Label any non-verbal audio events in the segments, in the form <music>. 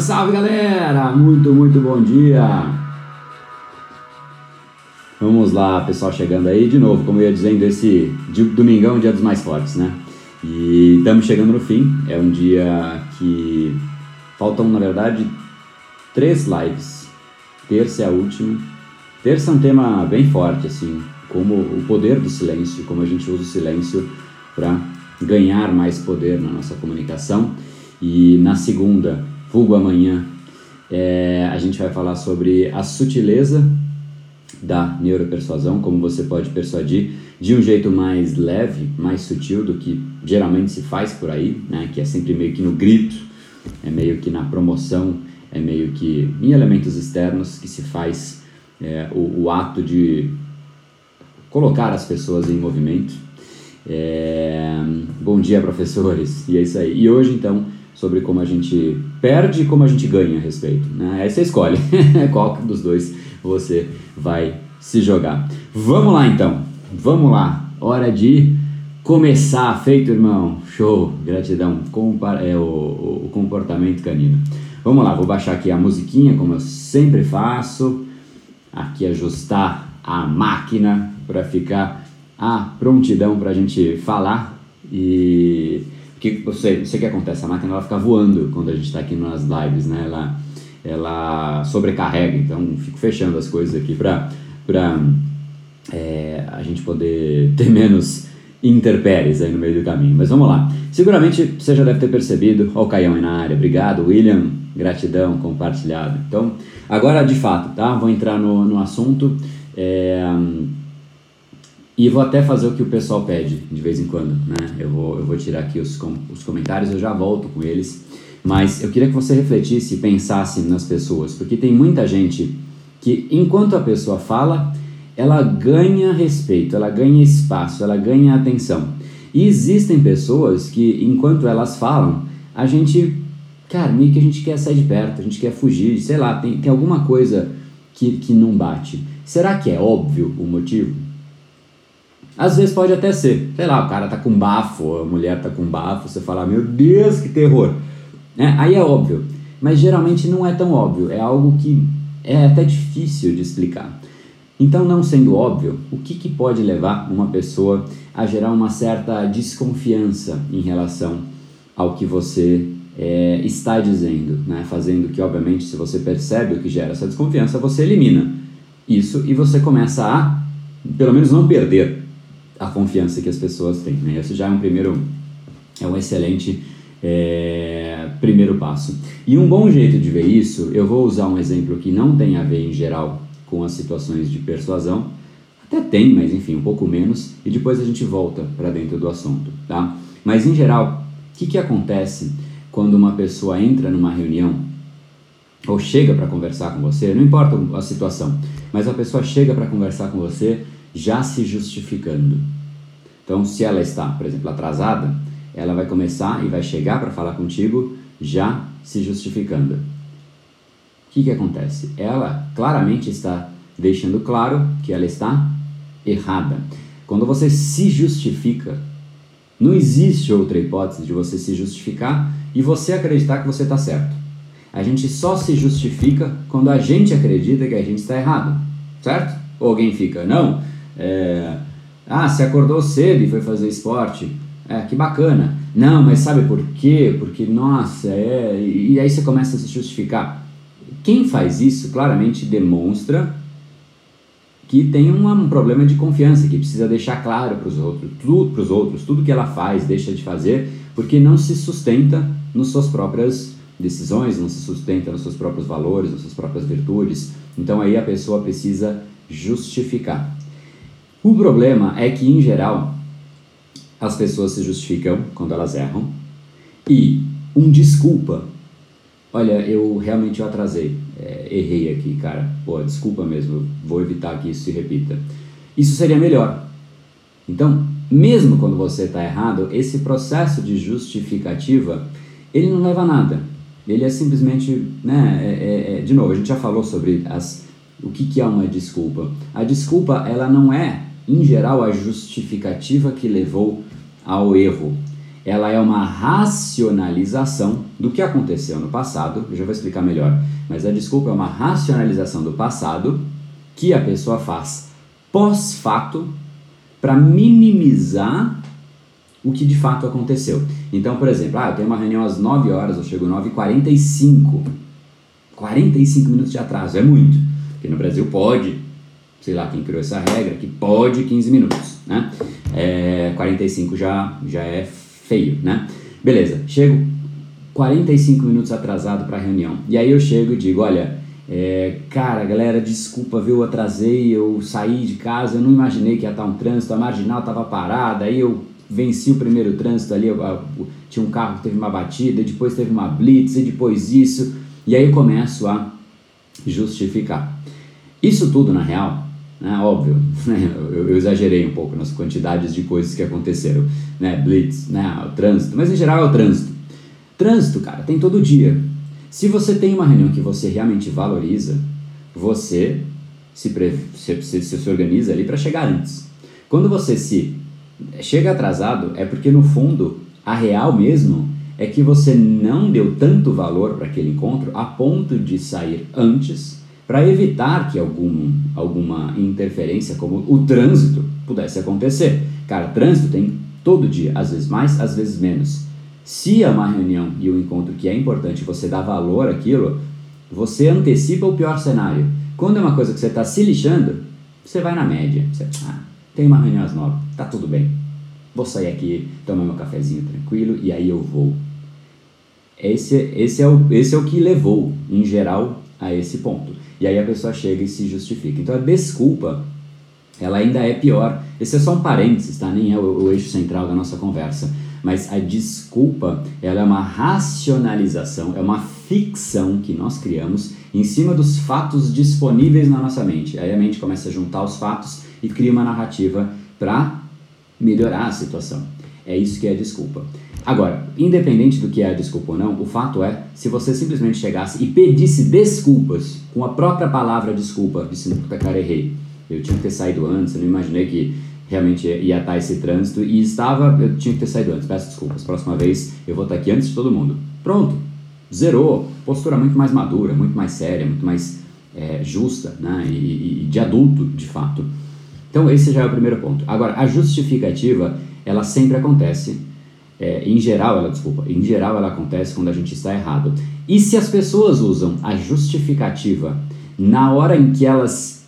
Salve, salve galera! Muito, muito bom dia! Vamos lá, pessoal chegando aí de novo, como eu ia dizendo, esse domingão, dia dos mais fortes, né? E estamos chegando no fim, é um dia que faltam, na verdade, três lives. Terça é a última. Terça é um tema bem forte, assim, como o poder do silêncio, como a gente usa o silêncio para ganhar mais poder na nossa comunicação. E na segunda, vulgo amanhã, é, a gente vai falar sobre a sutileza da neuropersuasão, como você pode persuadir de um jeito mais leve, mais sutil do que geralmente se faz por aí, né? que é sempre meio que no grito, é meio que na promoção, é meio que em elementos externos que se faz é, o, o, ato de colocar as pessoas em movimento. É, bom dia, professores! E é isso aí. E hoje, então, sobre como a gente perde e como a gente ganha a respeito. Né? Aí você escolhe qual dos dois você vai se jogar. Vamos lá então, vamos lá. Hora de começar. Feito, irmão. Show, gratidão. Compa é o, o comportamento canino. Vamos lá, vou baixar aqui a musiquinha, como eu sempre faço. Aqui ajustar a máquina para ficar a prontidão para a gente falar e que você, o que acontece, a máquina ela fica voando quando a gente está aqui nas lives, né? Ela, ela sobrecarrega, então fico fechando as coisas aqui para é, a gente poder ter menos interpéries aí no meio do caminho. Mas vamos lá. Seguramente você já deve ter percebido, ó o Caião aí na área, obrigado, William, gratidão, compartilhado. Então, agora de fato, tá? Vou entrar no, no assunto. É, e vou até fazer o que o pessoal pede de vez em quando, né? Eu vou, eu vou tirar aqui os, com, os comentários, eu já volto com eles. Mas eu queria que você refletisse e pensasse nas pessoas, porque tem muita gente que, enquanto a pessoa fala, ela ganha respeito, ela ganha espaço, ela ganha atenção. E existem pessoas que, enquanto elas falam, a gente, cara, meio que a gente quer sair de perto, a gente quer fugir, sei lá, tem, tem alguma coisa que, que não bate. Será que é óbvio o motivo? Às vezes pode até ser, sei lá, o cara tá com bafo, a mulher tá com bafo, você fala, meu Deus, que terror. É, aí é óbvio, mas geralmente não é tão óbvio, é algo que é até difícil de explicar. Então, não sendo óbvio, o que, que pode levar uma pessoa a gerar uma certa desconfiança em relação ao que você é, está dizendo, né? fazendo que, obviamente, se você percebe o que gera essa desconfiança, você elimina isso e você começa a, pelo menos, não perder a confiança que as pessoas têm. Né? Esse já é um primeiro, é um excelente é, primeiro passo. E um bom jeito de ver isso, eu vou usar um exemplo que não tem a ver em geral com as situações de persuasão, até tem, mas enfim, um pouco menos, e depois a gente volta para dentro do assunto, tá? Mas em geral, o que, que acontece quando uma pessoa entra numa reunião ou chega para conversar com você, não importa a situação, mas a pessoa chega para conversar com você já se justificando. Então, se ela está, por exemplo, atrasada, ela vai começar e vai chegar para falar contigo já se justificando. O que, que acontece? Ela claramente está deixando claro que ela está errada. Quando você se justifica, não existe outra hipótese de você se justificar e você acreditar que você está certo. A gente só se justifica quando a gente acredita que a gente está errado, certo? Ou alguém fica, não, é, ah, você acordou cedo e foi fazer esporte, é, que bacana. Não, mas sabe por quê? Porque, nossa, é. E aí você começa a se justificar. Quem faz isso claramente demonstra que tem um problema de confiança, que precisa deixar claro para os outros, tudo outros, tudo que ela faz, deixa de fazer, porque não se sustenta nas suas próprias decisões, não se sustenta nos seus próprios valores, nas suas próprias virtudes. Então aí a pessoa precisa justificar. O problema é que em geral as pessoas se justificam quando elas erram e um desculpa. Olha, eu realmente eu atrasei, é, errei aqui, cara. Pô, desculpa mesmo, vou evitar que isso se repita. Isso seria melhor. Então, mesmo quando você está errado, esse processo de justificativa ele não leva a nada. Ele é simplesmente, né? É, é, é, de novo, a gente já falou sobre as, o que, que é uma desculpa. A desculpa, ela não é, em geral, a justificativa que levou ao erro. Ela é uma racionalização do que aconteceu no passado. Eu já vou explicar melhor. Mas a desculpa é uma racionalização do passado que a pessoa faz pós-fato para minimizar o que de fato aconteceu. Então, por exemplo, ah, eu tenho uma reunião às 9 horas, eu chego às 9h45. 45 minutos de atraso, é muito. Porque no Brasil pode, sei lá quem criou essa regra, que pode 15 minutos, né? É, 45 já, já é feio, né? Beleza, chego 45 minutos atrasado para a reunião. E aí eu chego e digo, olha, é, cara, galera, desculpa, viu, eu atrasei, eu saí de casa, eu não imaginei que ia estar um trânsito, a marginal estava parada, aí eu venci o primeiro trânsito ali, eu, eu, tinha um carro que teve uma batida, depois teve uma blitz, e depois isso, e aí eu começo a justificar. Isso tudo, na real, né, óbvio, <laughs> eu, eu, exagerei um pouco nas quantidades de coisas que aconteceram, né, blitz, né, o trânsito, mas em geral é o trânsito. Trânsito, cara, tem todo dia. Se você tem uma reunião que você realmente valoriza, você se, se, se, se organiza ali para chegar antes. Quando você se chega atrasado, é porque no fundo a real mesmo é que você não deu tanto valor para aquele encontro a ponto de sair antes para evitar que algum, alguma interferência como o trânsito pudesse acontecer. Cara, trânsito tem todo dia, às vezes mais, às vezes menos. Se é uma reunião e um encontro que é importante, você dá valor àquilo, você antecipa o pior cenário. Quando é uma coisa que você está se lixando, você vai na média. Você, ah, tem uma reunião às nove, tá tudo bem. Vou sair aqui, tomar meu cafezinho tranquilo e aí eu vou. Esse, esse, é o, esse é o que levou, em geral, a esse ponto. E aí a pessoa chega e se justifica. Então a desculpa, ela ainda é pior. Esse é só um parênteses, tá? Nem é o, o eixo central da nossa conversa. Mas a desculpa, ela é uma racionalização, é uma ficção que nós criamos em cima dos fatos disponíveis na nossa mente. Aí a mente começa a juntar os fatos e cria uma narrativa para melhorar a situação. É isso que é desculpa. Agora, independente do que é a desculpa ou não, o fato é, se você simplesmente chegasse e pedisse desculpas com a própria palavra desculpa, disse, puta cara, errei. Eu tinha que ter saído antes, eu não imaginei que realmente ia estar esse trânsito e estava, eu tinha que ter saído antes, peço desculpas, próxima vez eu vou estar aqui antes de todo mundo. Pronto, zerou, postura muito mais madura, muito mais séria, muito mais é, justa né? E, e, de adulto, de fato. Então esse já é o primeiro ponto. Agora, a justificativa, ela sempre acontece, é, em geral, ela, desculpa, em geral ela acontece quando a gente está errado. E se as pessoas usam a justificativa na hora em que elas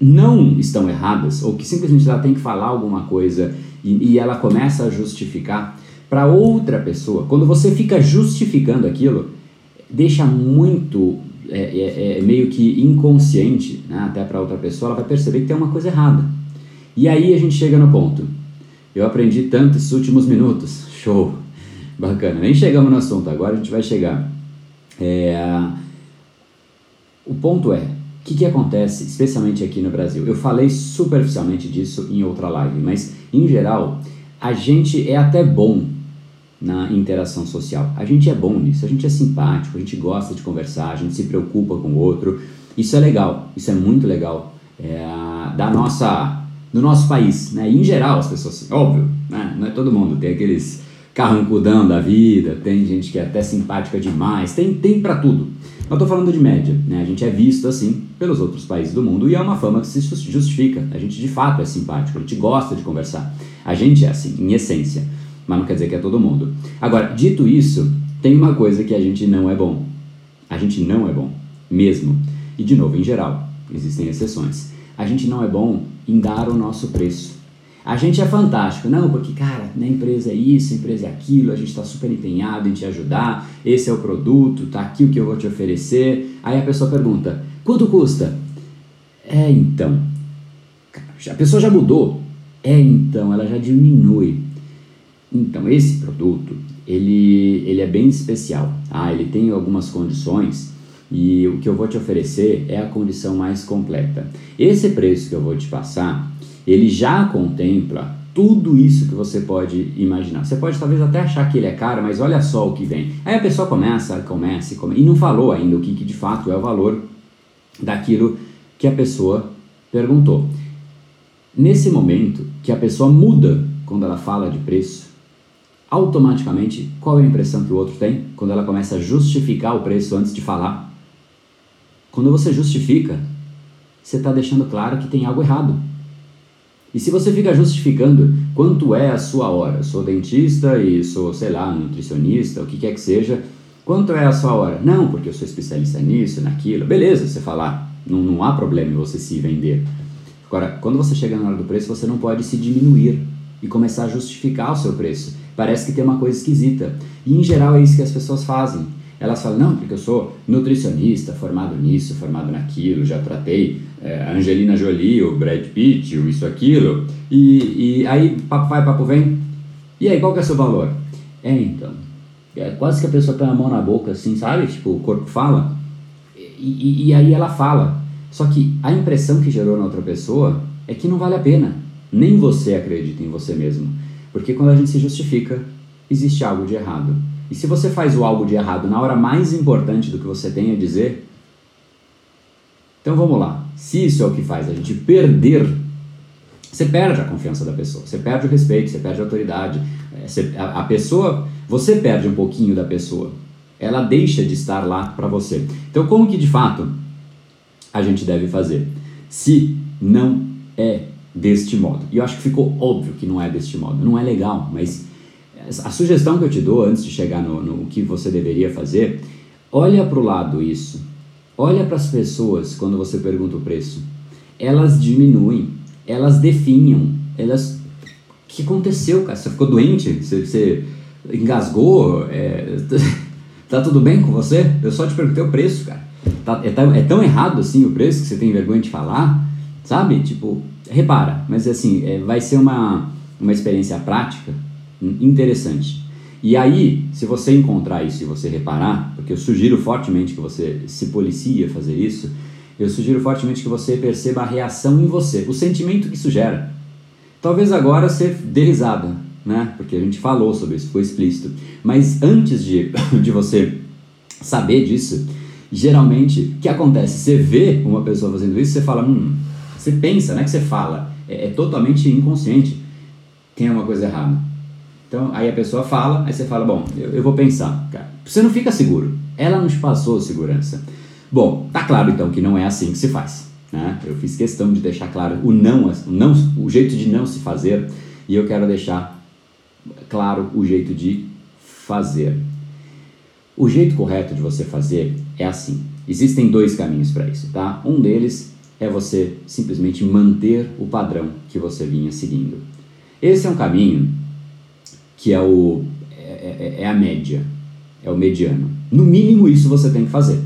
não estão erradas, ou que simplesmente ela tem que falar alguma coisa e, e ela começa a justificar para outra pessoa, quando você fica justificando aquilo, deixa muito é, é, é meio que inconsciente, né, até para outra pessoa, ela vai perceber que tem uma coisa errada. E aí a gente chega no ponto. Eu aprendi tanto esses últimos minutos. Show! Bacana. Nem chegamos no assunto agora, a gente vai chegar. É, o ponto é, o que, que acontece, especialmente aqui no Brasil? Eu falei superficialmente disso em outra live, mas em geral, a gente é até bom na interação social. A gente é bom nisso, a gente é simpático, a gente gosta de conversar, a gente se preocupa com o outro. Isso é legal, isso é muito legal. É, da nossa, do nosso país, né? em geral, as pessoas, óbvio, né? não é todo mundo, tem aqueles carrancudão da vida, tem gente que é até simpática demais, tem, tem para tudo. Mas estou falando de média, né? A gente é visto assim pelos outros países do mundo e é uma fama que se justifica. A gente de fato é simpático, a gente gosta de conversar. A gente é assim, em essência, mas não quer dizer que é todo mundo. Agora, dito isso, tem uma coisa que a gente não é bom. A gente não é bom, mesmo. E de novo, em geral, existem exceções. A gente não é bom em dar o nosso preço. A gente é fantástico, não, porque, cara, na empresa é isso, a empresa é aquilo, a gente está super empenhado em te ajudar, esse é o produto, tá aqui o que eu vou te oferecer. Aí a pessoa pergunta, quanto custa? É, então. A pessoa já mudou. É, então, ela já diminui. Então, esse produto, ele, ele é bem especial. Ah, ele tem algumas condições e o que eu vou te oferecer é a condição mais completa. Esse preço que eu vou te passar, ele já contempla tudo isso que você pode imaginar. Você pode talvez até achar que ele é caro, mas olha só o que vem. Aí a pessoa começa, começa, começa e não falou ainda o que, que de fato é o valor daquilo que a pessoa perguntou. Nesse momento que a pessoa muda quando ela fala de preço, automaticamente qual é a impressão que o outro tem quando ela começa a justificar o preço antes de falar? Quando você justifica, você está deixando claro que tem algo errado. E se você fica justificando quanto é a sua hora, sou dentista e sou, sei lá, nutricionista, o que quer que seja, quanto é a sua hora? Não, porque eu sou especialista nisso, naquilo. Beleza, você falar, não, não há problema em você se vender. Agora, quando você chega na hora do preço, você não pode se diminuir e começar a justificar o seu preço. Parece que tem uma coisa esquisita. E em geral é isso que as pessoas fazem. Elas falam, não, porque eu sou nutricionista, formado nisso, formado naquilo, já tratei é, a Angelina Jolie, o Brad Pitt, o isso, aquilo, e, e aí papo vai, papo vem, e aí qual que é o seu valor? É, então, é quase que a pessoa põe a mão na boca assim, sabe? Tipo, o corpo fala, e, e, e aí ela fala. Só que a impressão que gerou na outra pessoa é que não vale a pena. Nem você acredita em você mesmo. Porque quando a gente se justifica, existe algo de errado. E se você faz o algo de errado na hora mais importante do que você tem a dizer, então vamos lá. Se isso é o que faz a gente perder, você perde a confiança da pessoa, você perde o respeito, você perde a autoridade. É, você, a pessoa, você perde um pouquinho da pessoa. Ela deixa de estar lá para você. Então, como que de fato a gente deve fazer? Se não é deste modo. E eu acho que ficou óbvio que não é deste modo. Não é legal, mas a sugestão que eu te dou antes de chegar no, no que você deveria fazer, olha para o lado isso. Olha para as pessoas quando você pergunta o preço. Elas diminuem, elas definham, elas. O que aconteceu, cara? Você ficou doente? Você, você engasgou? É... <laughs> tá tudo bem com você? Eu só te perguntei o preço, cara. Tá, é, tão, é tão errado assim o preço que você tem vergonha de falar? Sabe? Tipo, repara, mas assim, é, vai ser uma, uma experiência prática interessante. E aí, se você encontrar isso e você reparar, porque eu sugiro fortemente que você se policie a fazer isso, eu sugiro fortemente que você perceba a reação em você, o sentimento que isso gera. Talvez agora você dê risada, né? Porque a gente falou sobre isso, foi explícito. Mas antes de, <coughs> de você saber disso, geralmente, o que acontece? Você vê uma pessoa fazendo isso, você fala, hum, você pensa, não é que você fala, é, é totalmente inconsciente. Tem uma coisa errada então, aí a pessoa fala, aí você fala, bom, eu, eu vou pensar. Cara, você não fica seguro. Ela te passou segurança. Bom, tá claro então que não é assim que se faz. Né? Eu fiz questão de deixar claro o não, o não, o jeito de não se fazer, e eu quero deixar claro o jeito de fazer. O jeito correto de você fazer é assim. Existem dois caminhos para isso, tá? Um deles é você simplesmente manter o padrão que você vinha seguindo. Esse é um caminho que é, o, é, é, é a média, é o mediano. No mínimo isso você tem que fazer.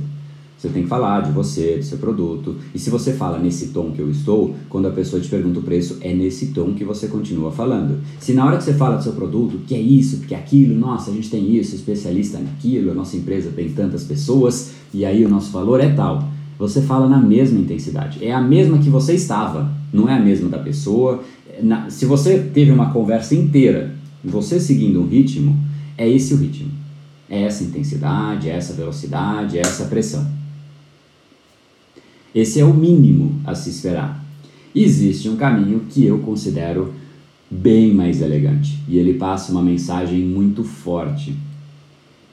Você tem que falar de você, do seu produto. E se você fala nesse tom que eu estou, quando a pessoa te pergunta o preço, é nesse tom que você continua falando. Se na hora que você fala do seu produto, que é isso, que é aquilo, nossa, a gente tem isso, especialista naquilo, a nossa empresa tem tantas pessoas, e aí o nosso valor é tal. você fala na mesma intensidade. É a mesma que você estava, não é a mesma da pessoa. Na, se você teve uma conversa inteira, você seguindo um ritmo, é esse o ritmo. É essa intensidade, é essa velocidade, é essa pressão. Esse é o mínimo a se esperar. Existe um caminho que eu considero bem mais elegante e ele passa uma mensagem muito forte,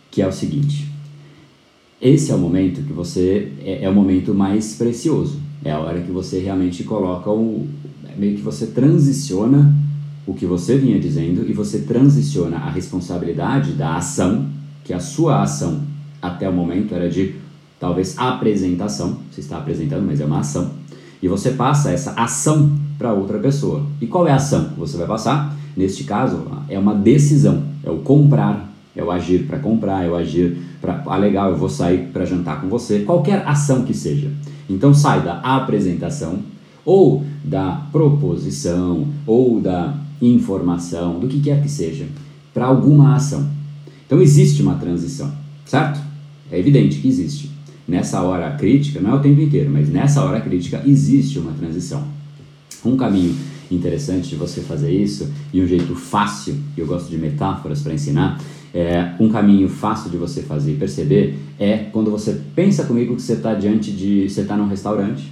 que é o seguinte: esse é o momento que você é, é o momento mais precioso, é a hora que você realmente coloca o meio que você transiciona o que você vinha dizendo e você transiciona a responsabilidade da ação, que a sua ação até o momento era de talvez apresentação, você está apresentando, mas é uma ação, e você passa essa ação para outra pessoa. E qual é a ação que você vai passar? Neste caso, é uma decisão, é o comprar, é o agir para comprar, é o agir para, ah, legal, eu vou sair para jantar com você, qualquer ação que seja. Então sai da apresentação ou da proposição ou da informação, do que quer que seja, para alguma ação. Então existe uma transição, certo? É evidente que existe. Nessa hora crítica, não é o tempo inteiro, mas nessa hora crítica existe uma transição. Um caminho interessante de você fazer isso e um jeito fácil, e eu gosto de metáforas para ensinar, é, um caminho fácil de você fazer e perceber é quando você pensa comigo que você está diante de. você está num restaurante,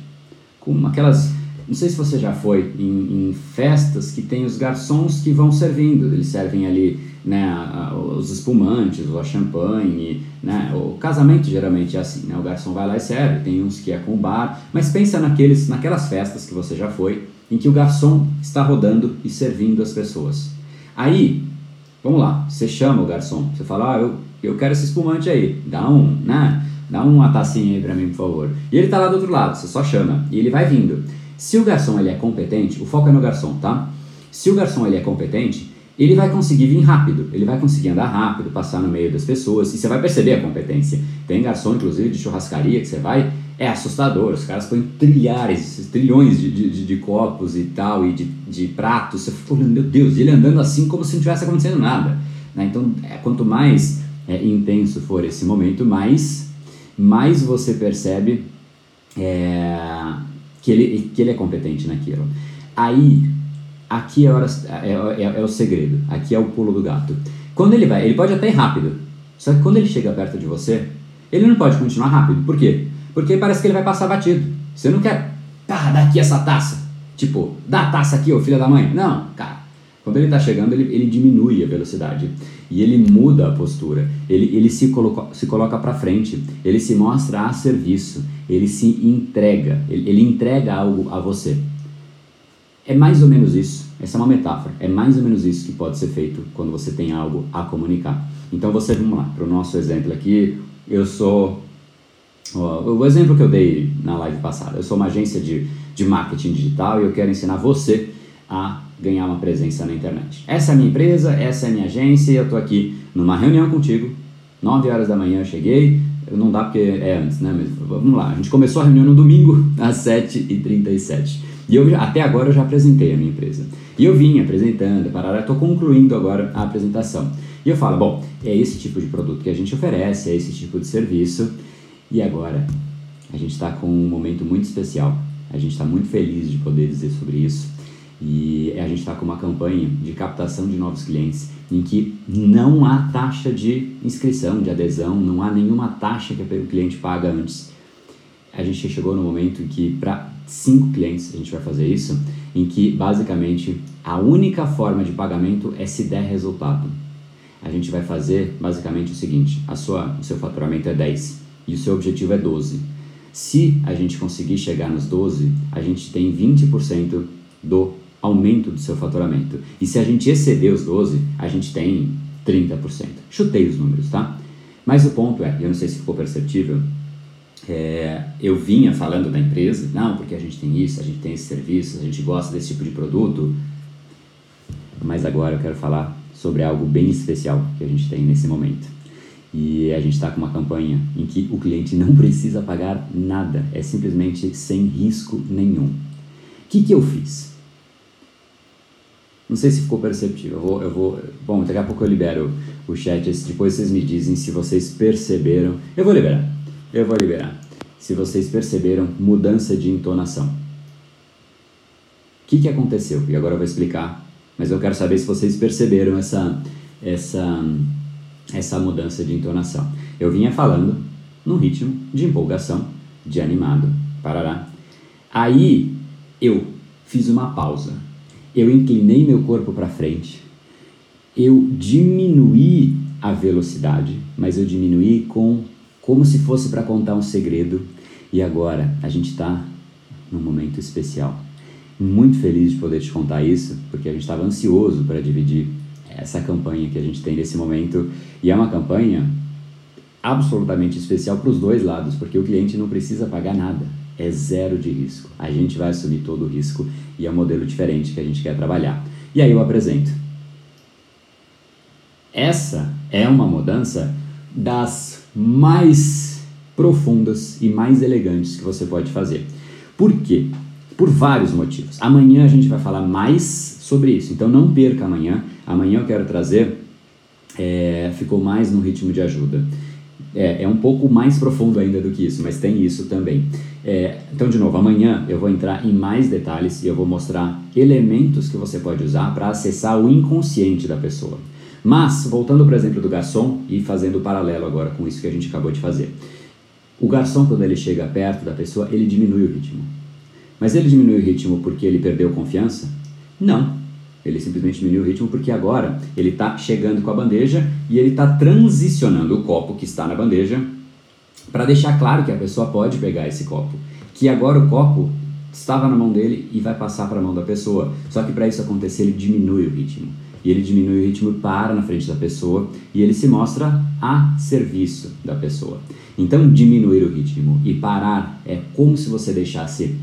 com aquelas não sei se você já foi em, em, festas que tem os garçons que vão servindo. Eles servem ali né, os espumantes, a champanhe. Né? O casamento geralmente é assim, né? o garçom vai lá e serve. Tem uns que é com bar. Mas pensa naqueles, naquelas festas que você já foi, em que o garçom está rodando e servindo as pessoas. Aí, vamos lá, você chama o garçom. Você fala, ah, eu, eu quero esse espumante aí. Dá um, né? Dá uma tacinha aí para mim, por favor. E ele está lá do outro lado, você só chama. E ele vai vindo. Se o garçom ele é competente, o foco é no garçom, tá? Se o garçom ele é competente, ele vai conseguir vir rápido, ele vai conseguir andar rápido, passar no meio das pessoas, e você vai perceber a competência. Tem garçom, inclusive, de churrascaria que você vai, é assustador, os caras põem trilhares, trilhões de, de, de copos e tal, e de, de pratos, você fica olhando, meu Deus, ele andando assim como se não tivesse acontecendo nada. Né? Então, é, quanto mais é, intenso for esse momento, mais, mais você percebe é, que ele, que ele é competente naquilo. Aí, aqui é, hora, é, é, é, o segredo, aqui é o pulo do gato. Quando ele vai, ele pode até ir rápido, só que quando ele chega perto de você, ele não pode continuar rápido. Por quê? Porque parece que ele vai passar batido. Você não quer, pá, dá aqui essa taça. Tipo, dá a taça aqui, ô filho da mãe. Não, cara. Quando ele está chegando, ele, ele diminui a velocidade. E ele muda a postura. Ele, ele se, coloca, se coloca para frente, ele se mostra a serviço, ele se entrega, ele, ele entrega algo a você. É mais ou menos isso, essa é uma metáfora, é mais ou menos isso que pode ser feito quando você tem algo a comunicar. Então você, vamos lá, para o nosso exemplo aqui, eu sou, o exemplo que eu dei na live passada, eu sou uma agência de, de marketing digital e eu quero ensinar você a ganhar uma presença na internet. Essa é a minha empresa, essa é a minha agência, eu estou aqui numa reunião contigo, 9 horas da manhã eu cheguei, não dá porque é antes, né? Mas vamos lá, a gente começou a reunião no domingo <laughs> às 7h37. E eu, até agora eu já apresentei a minha empresa. E eu vim apresentando, parará, estou concluindo agora a apresentação. E eu falo, bom, é esse tipo de produto que a gente oferece, é esse tipo de serviço. E agora, a gente está com um momento muito especial. A gente está muito feliz de poder dizer sobre isso. E a gente está com uma campanha de captação de novos clientes em que não há taxa de inscrição, de adesão, não há nenhuma taxa que o cliente paga antes. A gente chegou no momento em que, para cinco clientes, a gente vai fazer isso, em que basicamente a única forma de pagamento é se der resultado. A gente vai fazer basicamente o seguinte: a sua, o seu faturamento é 10 e o seu objetivo é 12. Se a gente conseguir chegar nos 12, a gente tem 20% do aumento do seu faturamento. E se a gente exceder os 12, a gente tem 30%. Chutei os números, tá? Mas o ponto é, eu não sei se ficou perceptível, é, eu vinha falando da empresa, não, porque a gente tem isso, a gente tem esse serviço, a gente gosta desse tipo de produto, mas agora eu quero falar sobre algo bem especial que a gente tem nesse momento. E a gente está com uma campanha em que o cliente não precisa pagar nada, é simplesmente sem risco nenhum. O que, que eu fiz? Não sei se ficou perceptível. Eu vou, eu vou. Bom, daqui a pouco eu libero o chat. Depois vocês me dizem se vocês perceberam. Eu vou liberar. Eu vou liberar. se vocês perceberam mudança de entonação. O que, que aconteceu? E agora eu vou explicar, mas eu quero saber se vocês perceberam essa, essa, essa mudança de entonação. Eu vinha falando num ritmo de empolgação, de animado, parará. Aí eu fiz uma pausa, eu inclinei meu corpo para frente, eu diminuí a velocidade, mas eu diminuí com como se fosse para contar um segredo. E agora a gente está num momento especial. Muito feliz de poder te contar isso, porque a gente estava ansioso para dividir essa campanha que a gente tem nesse momento. E é uma campanha absolutamente especial para os dois lados, porque o cliente não precisa pagar nada, é zero de risco. A gente vai assumir todo o risco e é um modelo diferente que a gente quer trabalhar. E aí eu apresento. Essa é uma mudança das mais profundas e mais elegantes que você pode fazer. Por quê? Por vários motivos. Amanhã a gente vai falar mais sobre isso, então não perca amanhã. Amanhã eu quero trazer, é, ficou mais no ritmo de ajuda. É, é, um pouco mais profundo ainda do que isso, mas tem isso também. É, então, de novo, amanhã eu vou entrar em mais detalhes e eu vou mostrar elementos que você pode usar para acessar o inconsciente da pessoa. Mas, voltando para o exemplo do garçom e fazendo o paralelo agora com isso que a gente acabou de fazer. O garçom, quando ele chega perto da pessoa, ele diminui o ritmo. Mas ele diminui o ritmo porque ele perdeu confiança? Não. Ele simplesmente diminui o ritmo porque agora ele está chegando com a bandeja e ele está transicionando o copo que está na bandeja para deixar claro que a pessoa pode pegar esse copo. Que agora o copo estava na mão dele e vai passar para a mão da pessoa. Só que para isso acontecer, ele diminui o ritmo e ele diminui o ritmo e para na frente da pessoa e ele se mostra a serviço da pessoa. Então, diminuir o ritmo e parar é como se você deixasse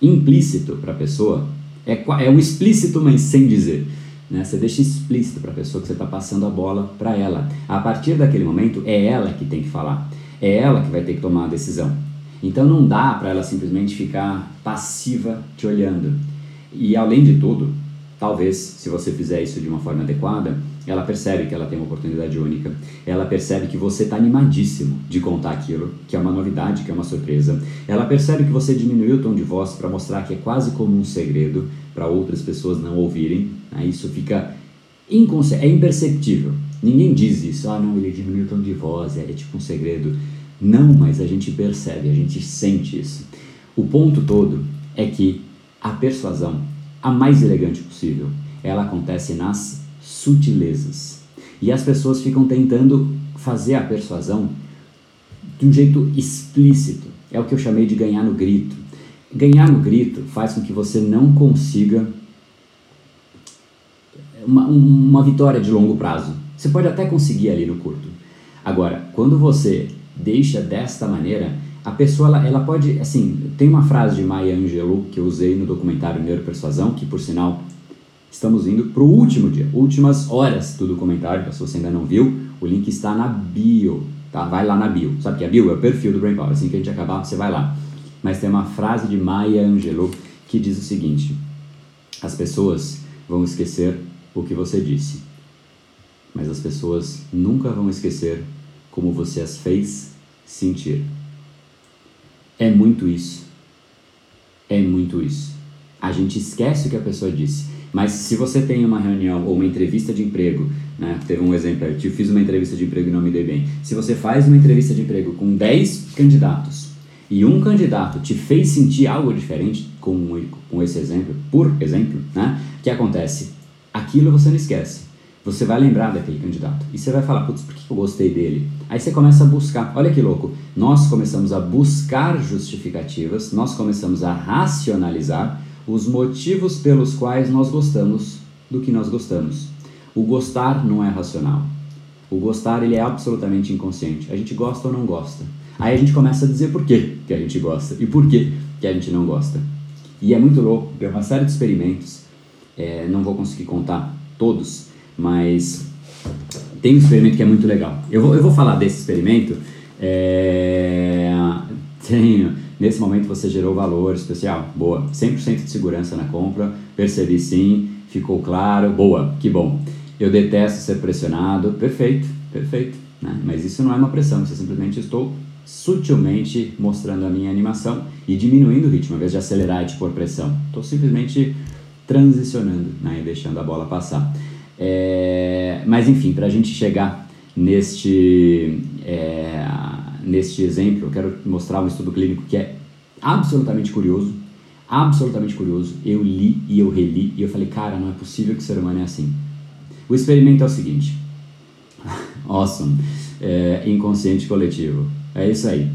implícito para a pessoa, é, é um explícito, mas sem dizer. Né? Você deixa explícito para a pessoa que você está passando a bola para ela. A partir daquele momento, é ela que tem que falar, é ela que vai ter que tomar a decisão. Então, não dá para ela simplesmente ficar passiva te olhando. E além de tudo, Talvez, se você fizer isso de uma forma adequada, ela percebe que ela tem uma oportunidade única. Ela percebe que você está animadíssimo de contar aquilo, que é uma novidade, que é uma surpresa. Ela percebe que você diminuiu o tom de voz para mostrar que é quase como um segredo para outras pessoas não ouvirem. Né? Isso fica é imperceptível. Ninguém diz isso. Ah, não, ele diminuiu o tom de voz, é, é tipo um segredo. Não, mas a gente percebe, a gente sente isso. O ponto todo é que a persuasão a mais elegante possível. Ela acontece nas sutilezas. E as pessoas ficam tentando fazer a persuasão de um jeito explícito. É o que eu chamei de ganhar no grito. Ganhar no grito faz com que você não consiga uma, uma vitória de longo prazo. Você pode até conseguir ali no curto. Agora, quando você deixa desta maneira, a pessoa ela, ela pode, assim, tem uma frase de Maya Angelou que eu usei no documentário Neuropersuasão, que por sinal estamos indo para o último dia, últimas horas do documentário, se você ainda não viu, o link está na bio, tá? Vai lá na bio. Sabe que a bio é o perfil do Brain Power, assim que a gente acabar, você vai lá. Mas tem uma frase de Maya Angelou que diz o seguinte: As pessoas vão esquecer o que você disse, mas as pessoas nunca vão esquecer como você as fez sentir. É muito isso. É muito isso. A gente esquece o que a pessoa disse. Mas se você tem uma reunião ou uma entrevista de emprego, né? Teve um exemplo, eu fiz uma entrevista de emprego e não me dei bem. Se você faz uma entrevista de emprego com 10 candidatos e um candidato te fez sentir algo diferente com, com esse exemplo, por exemplo, né? O que acontece? Aquilo você não esquece você vai lembrar daquele candidato. E você vai falar, putz, por que eu gostei dele? Aí você começa a buscar. Olha que louco. Nós começamos a buscar justificativas, nós começamos a racionalizar os motivos pelos quais nós gostamos do que nós gostamos. O gostar não é racional. O gostar ele é absolutamente inconsciente. A gente gosta ou não gosta. Aí a gente começa a dizer por que que a gente gosta e por que que a gente não gosta. E é muito louco, tem uma série de experimentos, é, não vou conseguir contar todos, mas tem um experimento que é muito legal. Eu vou, eu vou falar desse experimento. É, <laughs> tenho, nesse momento você gerou valor especial. Boa. 100% de segurança na compra. Percebi sim. Ficou claro. Boa. Que bom. Eu detesto ser pressionado. Perfeito. Perfeito. Né? Mas isso não é uma pressão. Isso é simplesmente estou sutilmente mostrando a minha animação e diminuindo o ritmo, ao invés de acelerar e te pôr pressão. Estou simplesmente transicionando né, e deixando a bola passar. É, mas enfim, para a gente chegar neste, é, neste exemplo, eu quero mostrar um estudo clínico que é absolutamente curioso, absolutamente curioso. Eu li e eu reli e eu falei, cara, não é possível que o ser humano é assim. O experimento é o seguinte. <laughs> awesome. É, inconsciente coletivo. É isso aí.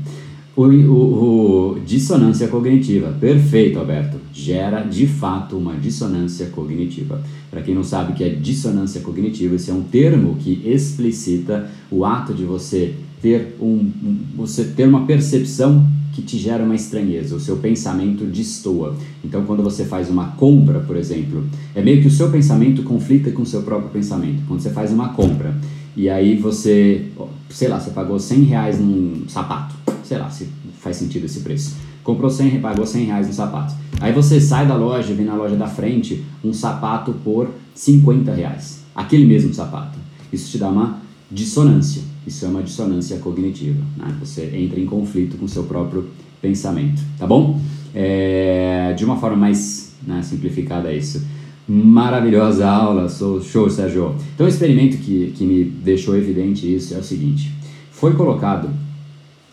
O, o, o, dissonância cognitiva. Perfeito, Alberto. Gera de fato uma dissonância cognitiva. Para quem não sabe o que é dissonância cognitiva, esse é um termo que explicita o ato de você ter, um, um você ter uma percepção que te gera uma estranheza, o seu pensamento destoa. Então, quando você faz uma compra, por exemplo, é meio que o seu pensamento conflita com o seu próprio pensamento. Quando você faz uma compra e aí você, sei lá, você pagou 100 reais num sapato, sei lá se faz sentido esse preço. Comprou 100, pagou 100 reais no sapato. Aí você sai da loja, vem na loja da frente um sapato por 50 reais. Aquele mesmo sapato. Isso te dá uma dissonância. Isso é uma dissonância cognitiva. Né? Você entra em conflito com o seu próprio pensamento. Tá bom? É, de uma forma mais né, simplificada é isso. Maravilhosa aula, sou show, Sérgio. Então, o experimento que, que me deixou evidente isso é o seguinte: foi colocado,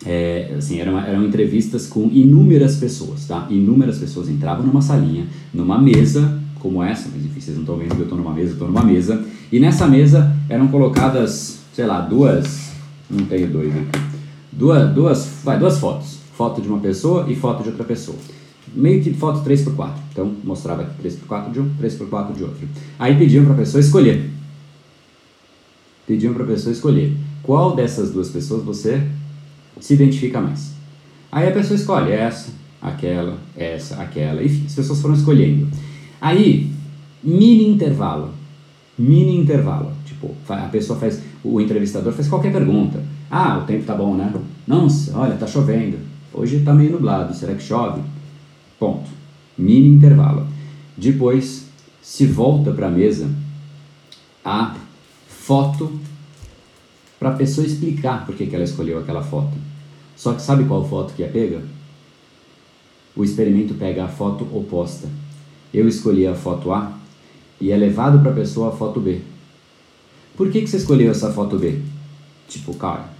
é, assim, eram, eram entrevistas com inúmeras pessoas, tá? Inúmeras pessoas entravam numa salinha, numa mesa como essa, mas enfim, vocês não estão vendo que eu estou numa mesa, estou numa mesa, e nessa mesa eram colocadas, sei lá, duas, não tenho dois aqui, duas, duas, vai, duas fotos, foto de uma pessoa e foto de outra pessoa meio que foto 3x4. Então mostrava aqui 3x4 de um, 3x4 de outro. Aí pediam para a pessoa escolher. Pediam para a pessoa escolher qual dessas duas pessoas você se identifica mais. Aí a pessoa escolhe essa, aquela, essa, aquela, enfim, as pessoas foram escolhendo. Aí, mini intervalo. Mini intervalo. Tipo, a pessoa faz, o entrevistador faz qualquer pergunta. Ah, o tempo tá bom, né? Nossa, olha, tá chovendo. Hoje tá meio nublado, será que chove? Ponto. Mini intervalo. Depois se volta para a mesa a foto para a pessoa explicar por que, que ela escolheu aquela foto. Só que sabe qual foto que é pega? O experimento pega a foto oposta. Eu escolhi a foto A e é levado para a pessoa a foto B. Por que, que você escolheu essa foto B? Tipo, cara,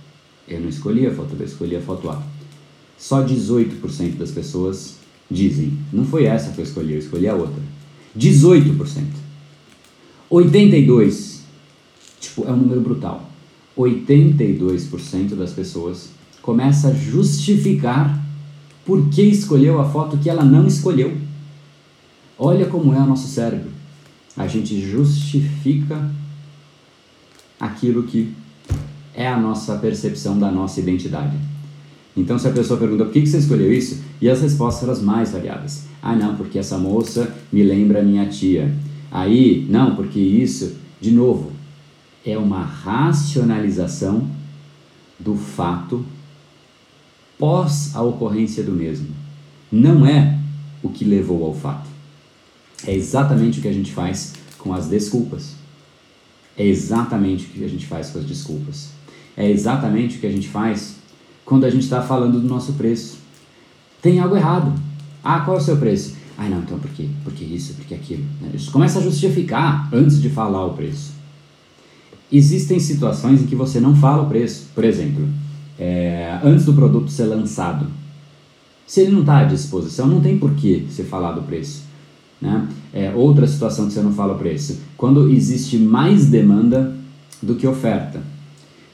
eu não escolhi a foto B, escolhi a foto A. Só 18% das pessoas dizem. Não foi essa que eu escolhi, eu escolhi a outra. 18%. 82%, tipo, é um número brutal. 82% das pessoas começa a justificar por que escolheu a foto que ela não escolheu. Olha como é o nosso cérebro. A gente justifica aquilo que é a nossa percepção da nossa identidade. Então, se a pessoa pergunta por que você escolheu isso, e as respostas eram as mais variadas. Ah, não, porque essa moça me lembra minha tia. Aí, não, porque isso, de novo, é uma racionalização do fato pós a ocorrência do mesmo. Não é o que levou ao fato. É exatamente o que a gente faz com as desculpas. É exatamente o que a gente faz com as desculpas. É exatamente o que a gente faz quando a gente está falando do nosso preço. Tem algo errado. Ah, qual é o seu preço? Ah, não, então por quê? Porque isso, porque aquilo. Isso começa a justificar antes de falar o preço. Existem situações em que você não fala o preço. Por exemplo, é, antes do produto ser lançado. Se ele não está à disposição, não tem por que você falar do preço. Né? É, outra situação que você não fala o preço. Quando existe mais demanda do que oferta.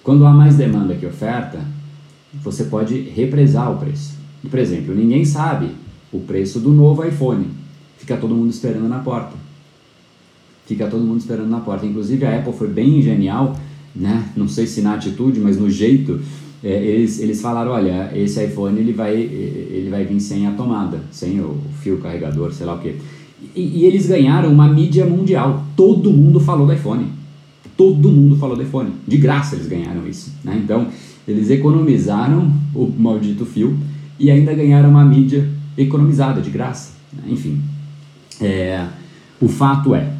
Quando há mais demanda que oferta, você pode represar o preço. Por exemplo, ninguém sabe o preço do novo iPhone. Fica todo mundo esperando na porta. Fica todo mundo esperando na porta. Inclusive a Apple foi bem genial, né? Não sei se na atitude, mas no jeito. É, eles, eles falaram, olha, esse iPhone ele vai, ele vai vir sem a tomada, sem o fio carregador, sei lá o que. E, e eles ganharam uma mídia mundial. Todo mundo falou do iPhone. Todo mundo falou do iPhone. De graça eles ganharam isso. Né? Então, eles economizaram o maldito fio e ainda ganharam uma mídia economizada, de graça. Né? Enfim, é, o fato é,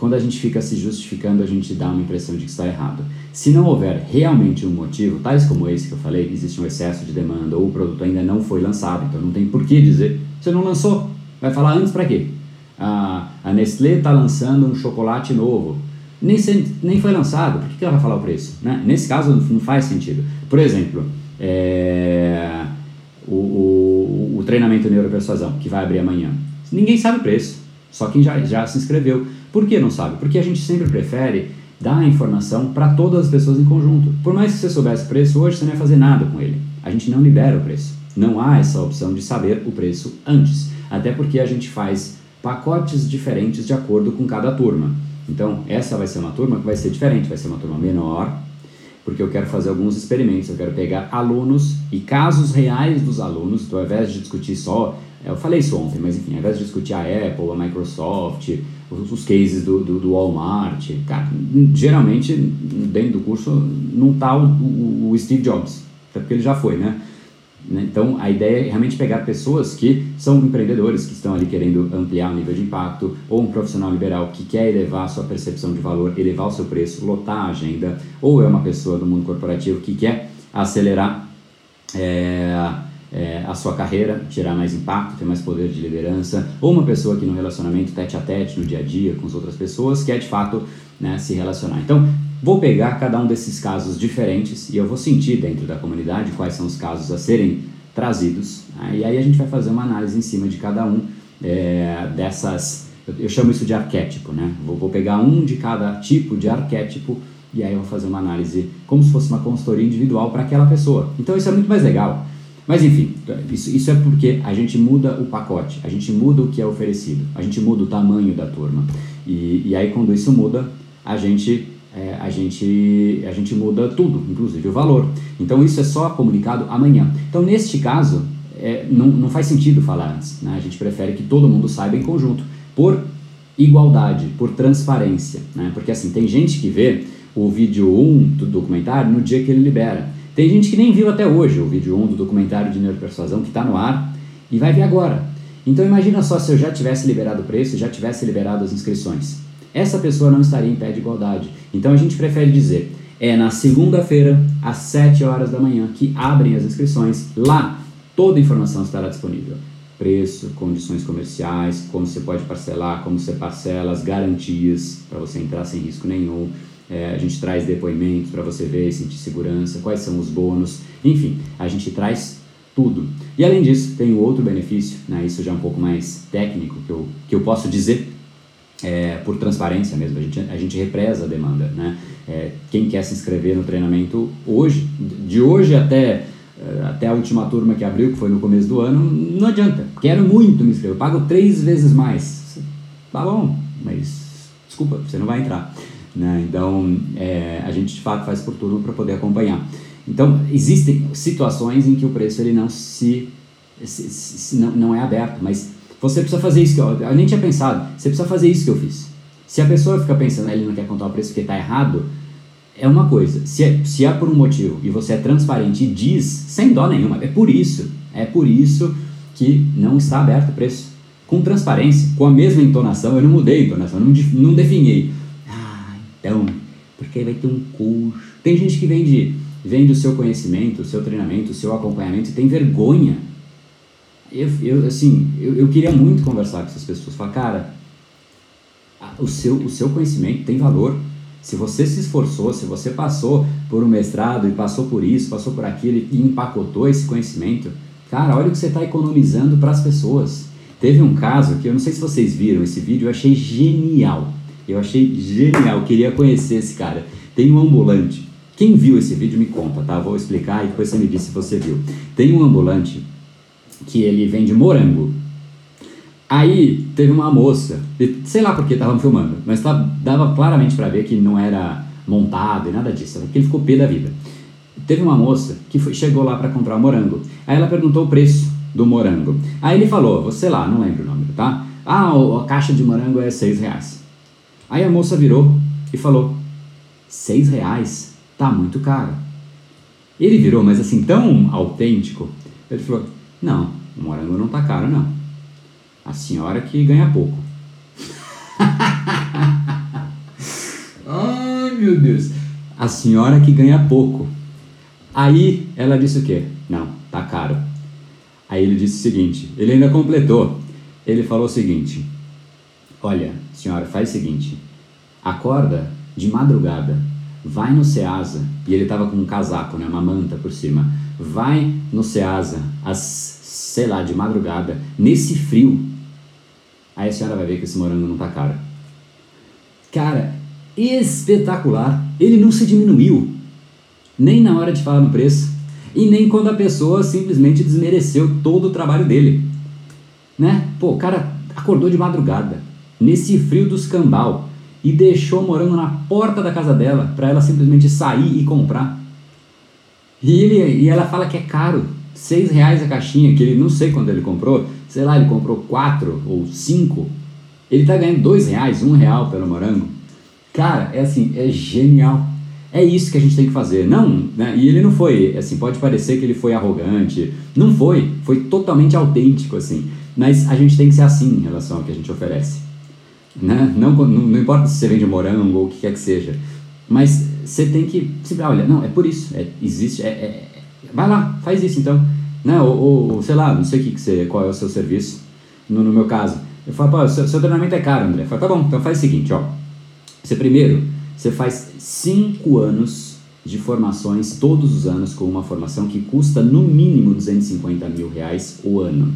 quando a gente fica se justificando, a gente dá uma impressão de que está errado. Se não houver realmente um motivo, tais como esse que eu falei, existe um excesso de demanda ou o produto ainda não foi lançado, então não tem por que dizer, você não lançou. Vai falar antes para quê? A, a Nestlé está lançando um chocolate novo. Nem, nem foi lançado, por que, que ela vai falar o preço? Né? Nesse caso não faz sentido. Por exemplo, é, o, o, o treinamento neuropersuasão, que vai abrir amanhã. Ninguém sabe o preço, só quem já, já se inscreveu. Por que não sabe? Porque a gente sempre prefere dar a informação para todas as pessoas em conjunto. Por mais que você soubesse o preço hoje, você não ia fazer nada com ele. A gente não libera o preço. Não há essa opção de saber o preço antes. Até porque a gente faz pacotes diferentes de acordo com cada turma. Então, essa vai ser uma turma que vai ser diferente, vai ser uma turma menor, porque eu quero fazer alguns experimentos, eu quero pegar alunos e casos reais dos alunos, então ao invés de discutir só, eu falei isso ontem, mas enfim, ao invés de discutir a Apple, a Microsoft, os, os cases do, do, do, Walmart, cara, geralmente dentro do curso não está o, o, o Steve Jobs, até porque ele já foi, né? Né? Então, a ideia é realmente pegar pessoas que são empreendedores, que estão ali querendo ampliar o nível de impacto, ou um profissional liberal que quer elevar a sua percepção de valor, elevar o seu preço, lotar a agenda, ou é uma pessoa do mundo corporativo que quer acelerar é, é, a sua carreira, tirar mais impacto, ter mais poder de liderança, ou uma pessoa que no relacionamento tete a tete, no dia a dia com as outras pessoas, quer de fato né, se relacionar. Então, Vou pegar cada um desses casos diferentes e eu vou sentir dentro da comunidade quais são os casos a serem trazidos. Né? E aí a gente vai fazer uma análise em cima de cada um é, dessas. Eu chamo isso de arquétipo, né? Vou, vou pegar um de cada tipo de arquétipo e aí eu vou fazer uma análise como se fosse uma consultoria individual para aquela pessoa. Então isso é muito mais legal. Mas enfim, isso, isso é porque a gente muda o pacote, a gente muda o que é oferecido, a gente muda o tamanho da turma. E, e aí quando isso muda, a gente é, a, gente, a gente muda tudo, inclusive o valor. Então isso é só comunicado amanhã. Então neste caso, é, não, não faz sentido falar antes. Né? A gente prefere que todo mundo saiba em conjunto, por igualdade, por transparência. Né? Porque assim, tem gente que vê o vídeo 1 do documentário no dia que ele libera. Tem gente que nem viu até hoje o vídeo 1 do documentário de neuropersuasão que está no ar e vai ver agora. Então imagina só se eu já tivesse liberado o preço, já tivesse liberado as inscrições essa pessoa não estaria em pé de igualdade. Então a gente prefere dizer, é na segunda-feira, às 7 horas da manhã, que abrem as inscrições. Lá, toda a informação estará disponível. Preço, condições comerciais, como você pode parcelar, como você parcela, as garantias para você entrar sem risco nenhum. É, a gente traz depoimentos para você ver sentir segurança, quais são os bônus, enfim, a gente traz tudo. E além disso, tem outro benefício, né, isso já é um pouco mais técnico que eu, que eu posso dizer, é, por transparência mesmo, a gente, a gente represa a demanda. Né? É, quem quer se inscrever no treinamento hoje, de hoje até, é, até a última turma que abriu, que foi no começo do ano, não adianta. Quero muito me inscrever, eu pago três vezes mais. Tá bom, mas desculpa, você não vai entrar. Né? Então, é, a gente de fato faz por turno para poder acompanhar. Então, existem situações em que o preço ele não se, se, se não, não é aberto, mas você precisa fazer isso que eu, eu nem tinha pensado. Você precisa fazer isso que eu fiz. Se a pessoa fica pensando, ele não quer contar o preço porque está errado, é uma coisa. Se é, se é por um motivo e você é transparente e diz, sem dó nenhuma, é por isso. É por isso que não está aberto o preço. Com transparência, com a mesma entonação, eu não mudei a entonação, não, não definhei. Ah, então, porque vai ter um curso. Tem gente que vende, vende o seu conhecimento, o seu treinamento, o seu acompanhamento e tem vergonha eu, eu assim, eu, eu queria muito conversar com essas pessoas. Falar, cara, o seu, o seu conhecimento tem valor. Se você se esforçou, se você passou por um mestrado e passou por isso, passou por aquilo e empacotou esse conhecimento, cara, olha o que você está economizando para as pessoas. Teve um caso que eu não sei se vocês viram esse vídeo, eu achei genial. Eu achei genial, queria conhecer esse cara. Tem um ambulante. Quem viu esse vídeo me conta, tá? Vou explicar e depois você me diz se você viu. Tem um ambulante que ele vende morango. Aí teve uma moça, sei lá porque estavam filmando, mas tá, dava claramente para ver que não era montado e nada disso, porque ele ficou pé da vida. Teve uma moça que foi, chegou lá para comprar morango. Aí ela perguntou o preço do morango. Aí ele falou, você lá, não lembro o nome, tá? Ah, a caixa de morango é seis reais. Aí a moça virou e falou, seis reais? Tá muito caro. Ele virou, mas assim, tão autêntico, ele falou, não, o morango não tá caro, não. A senhora que ganha pouco. <laughs> meu Deus. A senhora que ganha pouco. Aí ela disse o quê? Não, tá caro. Aí ele disse o seguinte, ele ainda completou. Ele falou o seguinte: Olha, senhora, faz o seguinte. Acorda de madrugada, vai no Ceasa, e ele estava com um casaco, né, uma manta por cima. Vai no Ceasa, às, sei lá, de madrugada, nesse frio. Aí a senhora vai ver que esse morango não tá caro. Cara, espetacular. Ele não se diminuiu, nem na hora de falar no preço, e nem quando a pessoa simplesmente desmereceu todo o trabalho dele. Né? Pô, o cara acordou de madrugada, nesse frio dos cambal, e deixou morando na porta da casa dela para ela simplesmente sair e comprar. E, ele, e ela fala que é caro, seis reais a caixinha, que ele não sei quando ele comprou, sei lá, ele comprou quatro ou cinco, ele tá ganhando dois reais, um real pelo morango. Cara, é assim, é genial. É isso que a gente tem que fazer. Não, né? E ele não foi, assim, pode parecer que ele foi arrogante. Não foi, foi totalmente autêntico, assim. Mas a gente tem que ser assim em relação ao que a gente oferece. Né? Não, não, não importa se você vende morango ou o que quer que seja. Mas você tem que. Você, olha, não, é por isso. É, existe. É, é, vai lá, faz isso então. Né? Ou, ou, sei lá, não sei que, que você, qual é o seu serviço. No, no meu caso. Eu falo, pô, seu, seu treinamento é caro, André. Eu falo, tá bom, então faz o seguinte, ó. Você primeiro, você faz cinco anos de formações todos os anos com uma formação que custa no mínimo 250 mil reais o ano.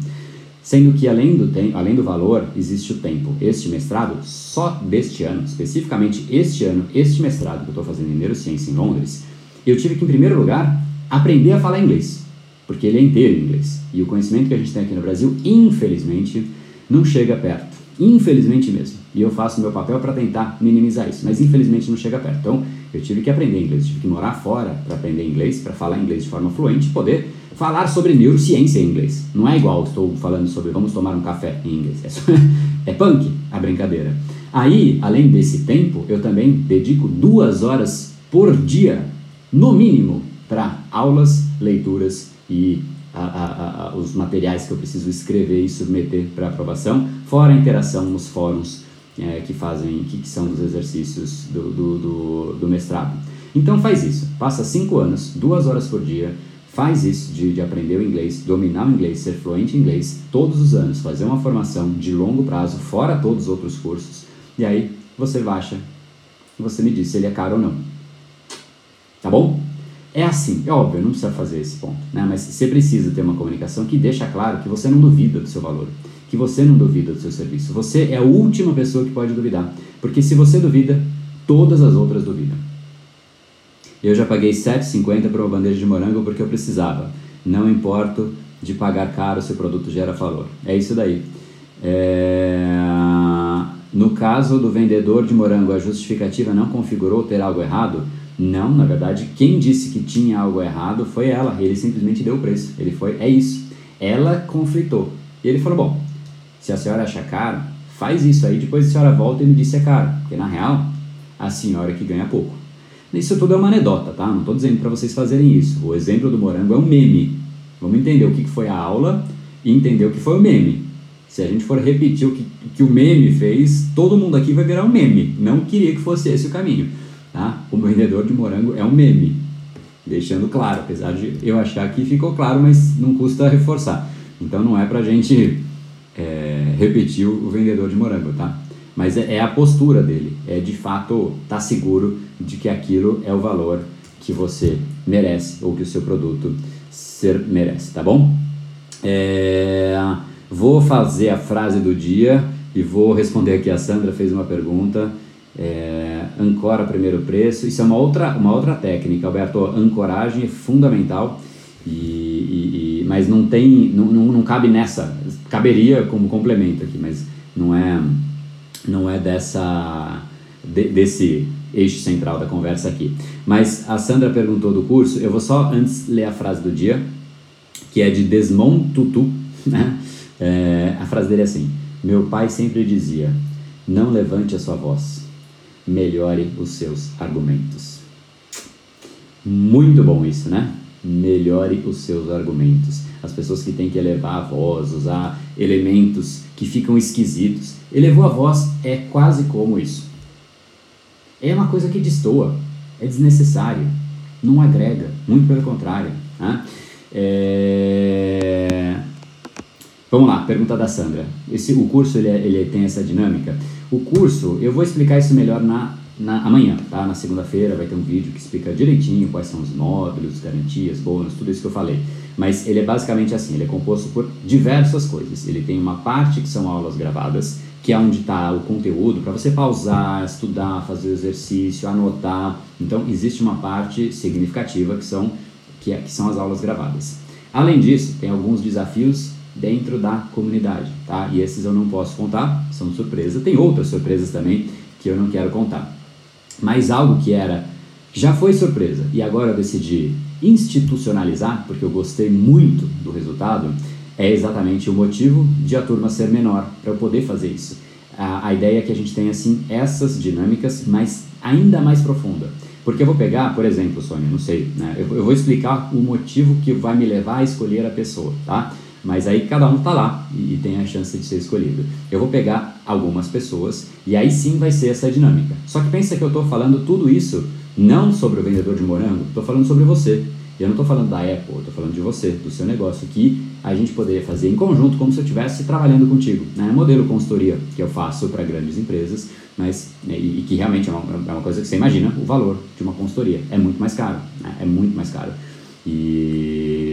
Sendo que além do, tem, além do valor, existe o tempo. Este mestrado, só deste ano, especificamente este ano, este mestrado que eu estou fazendo em Neurociência em Londres, eu tive que, em primeiro lugar, aprender a falar inglês, porque ele é inteiro em inglês. E o conhecimento que a gente tem aqui no Brasil, infelizmente, não chega perto. Infelizmente mesmo. E eu faço meu papel para tentar minimizar isso, mas infelizmente não chega perto. Então, eu tive que aprender inglês, tive que morar fora para aprender inglês, para falar inglês de forma fluente poder falar sobre neurociência em inglês. Não é igual estou falando sobre vamos tomar um café em inglês. É, só, <laughs> é punk a brincadeira. Aí, além desse tempo, eu também dedico duas horas por dia, no mínimo, para aulas, leituras e a, a, a, os materiais que eu preciso escrever e submeter para aprovação, fora a interação nos fóruns é, que fazem, que, que, são os exercícios do, do, do, do mestrado. Então faz isso, passa cinco anos, duas horas por dia, faz isso de, de, aprender o inglês, dominar o inglês, ser fluente em inglês todos os anos, fazer uma formação de longo prazo, fora todos os outros cursos, e aí você baixa você me diz se ele é caro ou não. Tá bom? É assim, é óbvio, não precisa fazer esse ponto, né? mas você precisa ter uma comunicação que deixa claro que você não duvida do seu valor, que você não duvida do seu serviço. Você é a última pessoa que pode duvidar, porque se você duvida, todas as outras duvidam. Eu já paguei 7,50 por uma bandeja de morango porque eu precisava. Não importo de pagar caro se o produto gera valor. É isso daí. É... No caso do vendedor de morango, a justificativa não configurou ter algo errado? Não, na verdade, quem disse que tinha algo errado foi ela. Ele simplesmente deu o preço. Ele foi, é isso. Ela conflitou. E ele falou: bom, se a senhora acha caro, faz isso aí. Depois a senhora volta e me diz se é caro. Porque na real, a senhora que ganha pouco. Isso tudo é uma anedota, tá? Não estou dizendo para vocês fazerem isso. O exemplo do morango é um meme. Vamos entender o que foi a aula e entender o que foi o meme. Se a gente for repetir o que, que o meme fez, todo mundo aqui vai virar um meme. Não queria que fosse esse o caminho. Tá? O vendedor de morango é um meme. Deixando claro, apesar de eu achar que ficou claro, mas não custa reforçar. Então não é pra gente é, repetir o vendedor de morango, tá? Mas é, é a postura dele, é de fato estar tá seguro de que aquilo é o valor que você merece ou que o seu produto ser, merece, tá bom? É, vou fazer a frase do dia e vou responder aqui. A Sandra fez uma pergunta. É, ancora primeiro preço. Isso é uma outra, uma outra técnica, Alberto. Ancoragem é fundamental, e mas não tem, não, não, não cabe nessa. Caberia como complemento aqui, mas não é não é dessa de, desse eixo central da conversa aqui. Mas a Sandra perguntou do curso, eu vou só antes ler a frase do dia, que é de Desmond Tutu. <laughs> Né? É, a frase dele é assim: Meu pai sempre dizia, não levante a sua voz, melhore os seus argumentos. Muito bom isso, né? Melhore os seus argumentos. As pessoas que têm que elevar a voz, usar elementos que ficam esquisitos. Elevou a voz é quase como isso. É uma coisa que destoa. é desnecessário, não agrega, muito pelo contrário. Né? É... Vamos lá, pergunta da Sandra. Esse, o curso ele, é, ele tem essa dinâmica? O curso, eu vou explicar isso melhor na, na amanhã, tá? Na segunda-feira vai ter um vídeo que explica direitinho quais são os módulos, garantias, bônus, tudo isso que eu falei. Mas ele é basicamente assim, ele é composto por diversas coisas. Ele tem uma parte que são aulas gravadas, que é onde está o conteúdo para você pausar, estudar, fazer exercício, anotar. Então existe uma parte significativa que são que, é, que são as aulas gravadas. Além disso, tem alguns desafios dentro da comunidade, tá? E esses eu não posso contar, são surpresa. Tem outras surpresas também que eu não quero contar. Mas algo que era já foi surpresa e agora eu decidi institucionalizar, porque eu gostei muito do resultado, é exatamente o motivo de a turma ser menor, para eu poder fazer isso. A, a ideia é que a gente tenha assim essas dinâmicas, mas ainda mais profunda. Porque eu vou pegar, por exemplo, Sônia, não sei, né? eu, eu vou explicar o motivo que vai me levar a escolher a pessoa, tá? Mas aí cada um tá lá e, tem a chance de ser escolhido. Eu vou pegar algumas pessoas e aí sim vai ser essa dinâmica. Só que pensa que eu estou falando tudo isso não sobre o vendedor de morango, estou falando sobre você. Eu não estou falando da Apple, estou falando de você, do seu negócio, que a gente poderia fazer em conjunto, como se eu estivesse trabalhando contigo. Né? Modelo consultoria que eu faço para grandes empresas, mas né, e, e, que realmente é uma, é uma, coisa que você imagina o valor de uma consultoria. É muito mais caro, né? é muito mais caro. E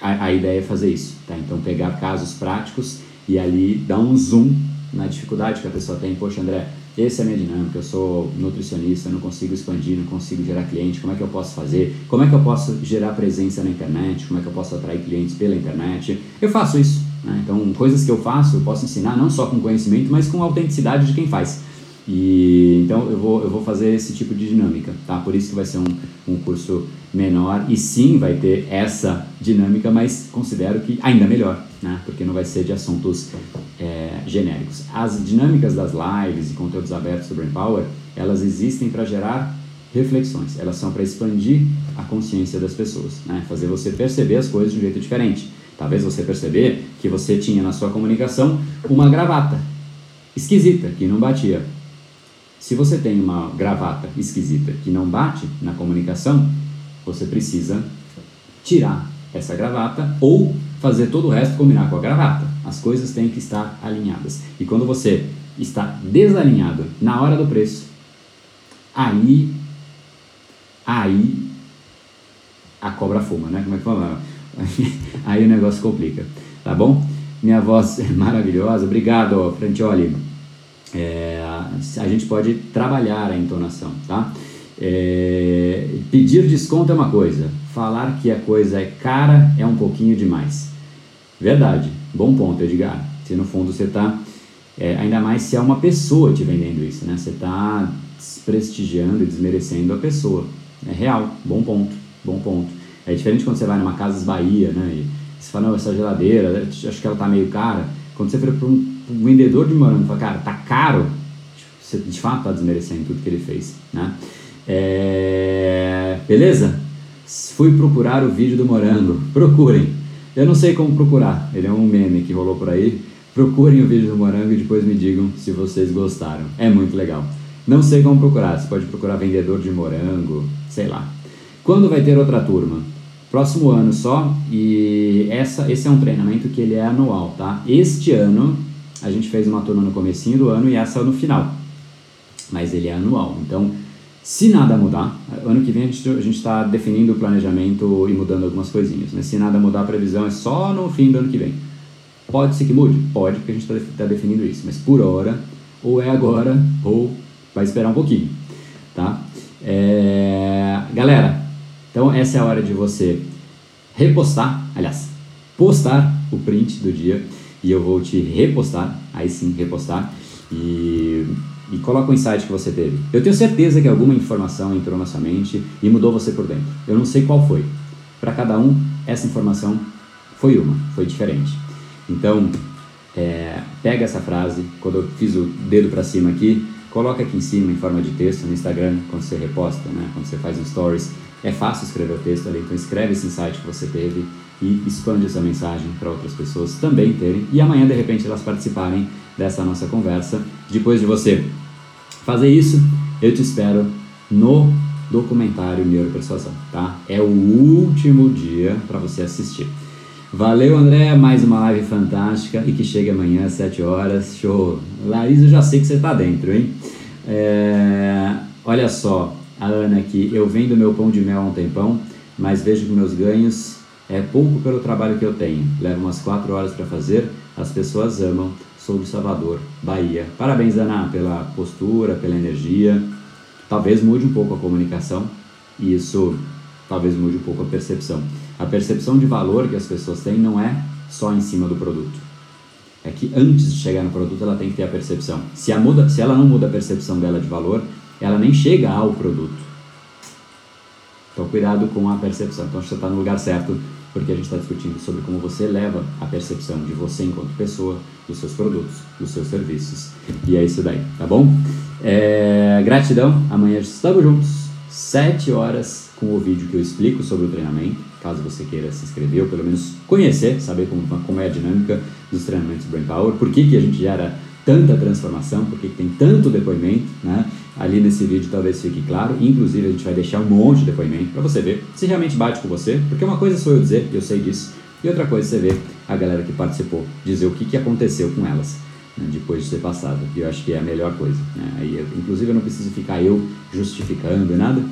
a, a ideia é fazer isso, tá? Então pegar casos práticos e ali dar um zoom na dificuldade que a pessoa tem. Poxa, André, essa é a minha dinâmica, eu sou nutricionista, não consigo expandir, não consigo gerar cliente, como é que eu posso fazer? Como é que eu posso gerar presença na internet? Como é que eu posso atrair clientes pela internet? Eu faço isso. Né? Então, coisas que eu faço, eu posso ensinar não só com conhecimento, mas com autenticidade de quem faz. E então eu vou, eu vou fazer esse tipo de dinâmica, tá? Por isso que vai ser um, um curso menor e sim vai ter essa dinâmica, mas considero que ainda melhor, né? Porque não vai ser de assuntos é, genéricos. As dinâmicas das lives e conteúdos abertos do Brain Power, elas existem para gerar reflexões, elas são para expandir a consciência das pessoas, né? Fazer você perceber as coisas de um jeito diferente. Talvez você perceber que você tinha na sua comunicação uma gravata esquisita que não batia se você tem uma gravata esquisita que não bate na comunicação, você precisa tirar essa gravata ou fazer todo o resto combinar com a gravata. As coisas têm que estar alinhadas. E quando você está desalinhado na hora do preço, aí aí a cobra fuma, né? Como é que fala? <laughs> Aí o negócio complica, tá bom? Minha voz é maravilhosa. Obrigado, Frantioli é, a gente pode trabalhar a entonação, tá? É, pedir desconto é uma coisa, falar que a coisa é cara é um pouquinho demais. Verdade, bom ponto, Edgar. Se no fundo você está, é, ainda mais se é uma pessoa te vendendo isso, né? Você está desprestigiando e desmerecendo a pessoa. É real, bom ponto, bom ponto. É diferente quando você vai numa Casas Bahia, né? E você fala, não, essa geladeira, acho que ela tá meio cara. Quando você vira para um o vendedor de morango fala, cara, tá caro, você de fato está desmerecendo tudo que ele fez, né? É... Beleza? Fui procurar o vídeo do morango. Procurem. Eu não sei como procurar. Ele é um meme que rolou por aí. Procurem o vídeo do morango e depois me digam se vocês gostaram. É muito legal. Não sei como procurar. Você pode procurar vendedor de morango, sei lá. Quando vai ter outra turma? Próximo ano só. E essa, esse é um treinamento que ele é anual, tá? Este ano a gente fez uma turma no comecinho do ano e essa no final. Mas ele é anual. Então, se nada mudar, ano que vem a gente está definindo o planejamento e mudando algumas coisinhas. Mas se nada mudar, a previsão é só no fim do ano que vem. Pode ser que mude? Pode, porque a gente está tá definindo isso. Mas por hora, ou é agora, ou vai esperar um pouquinho. Tá? É... Galera, então essa é a hora de você repostar, aliás, postar o print do dia e eu vou te repostar, aí sim, repostar, e, e coloca o insight que você teve. Eu tenho certeza que alguma informação entrou na sua mente e mudou você por dentro. Eu não sei qual foi. Para cada um, essa informação foi uma, foi diferente. Então, é, pega essa frase, quando eu fiz o dedo para cima aqui, coloca aqui em cima em forma de texto no Instagram, quando você reposta, né, quando você faz um stories. É fácil escrever o texto ali, então escreve esse insight que você teve e expande essa mensagem para outras pessoas também terem e amanhã de repente elas participarem dessa nossa conversa. Depois de você fazer isso, eu te espero no documentário Neuropersuasão, tá? É o último dia para você assistir. Valeu, André, mais uma live fantástica e que chegue amanhã às 7 horas. Show! Larissa, eu já sei que você está dentro, hein? É... Olha só, a Ana aqui, eu vendo meu pão de mel há um tempão, mas vejo que meus ganhos é pouco pelo trabalho que eu tenho. Levo umas 4 horas para fazer, as pessoas amam. Sou de Salvador, Bahia. Parabéns, Ana, pela postura, pela energia. Talvez mude um pouco a comunicação e isso talvez mude um pouco a percepção. A percepção de valor que as pessoas têm não é só em cima do produto. É que antes de chegar no produto ela tem que ter a percepção. Se, a muda, se ela não muda a percepção dela de valor, ela nem chega ao produto. Então cuidado com a percepção. Então você está no lugar certo porque a gente está discutindo sobre como você leva a percepção de você enquanto pessoa, dos seus produtos, dos seus serviços. E é isso daí, tá bom? É, gratidão. Amanhã estamos juntos, 7 horas, com o vídeo que eu explico sobre o treinamento caso você queira se inscrever ou pelo menos conhecer, saber como, como é a dinâmica dos treinamentos Brain Power, por que, que a gente gera tanta transformação, por que, que tem tanto depoimento, né? Ali nesse vídeo talvez fique claro, inclusive a gente vai deixar um monte de depoimento para você ver se realmente bate com você, porque uma coisa sou eu dizer, eu sei disso, e outra coisa você ver a galera que participou dizer o que, que aconteceu com elas né, depois de ser passado, e eu acho que é a melhor coisa. Né? Aí, inclusive eu não preciso ficar eu justificando nada,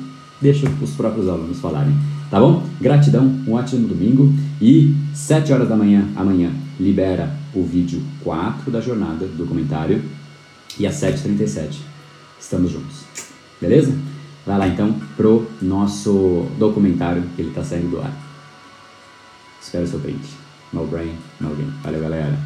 deixa os próprios alunos falarem. Tá bom? Gratidão, um ótimo domingo e 7 horas da manhã, amanhã, libera o vídeo 4 da jornada do documentário e às 7h37 estamos juntos. Beleza? Vai lá então pro nosso documentário que ele está saindo do ar. Espero o seu print. No brain, no game. Valeu, galera.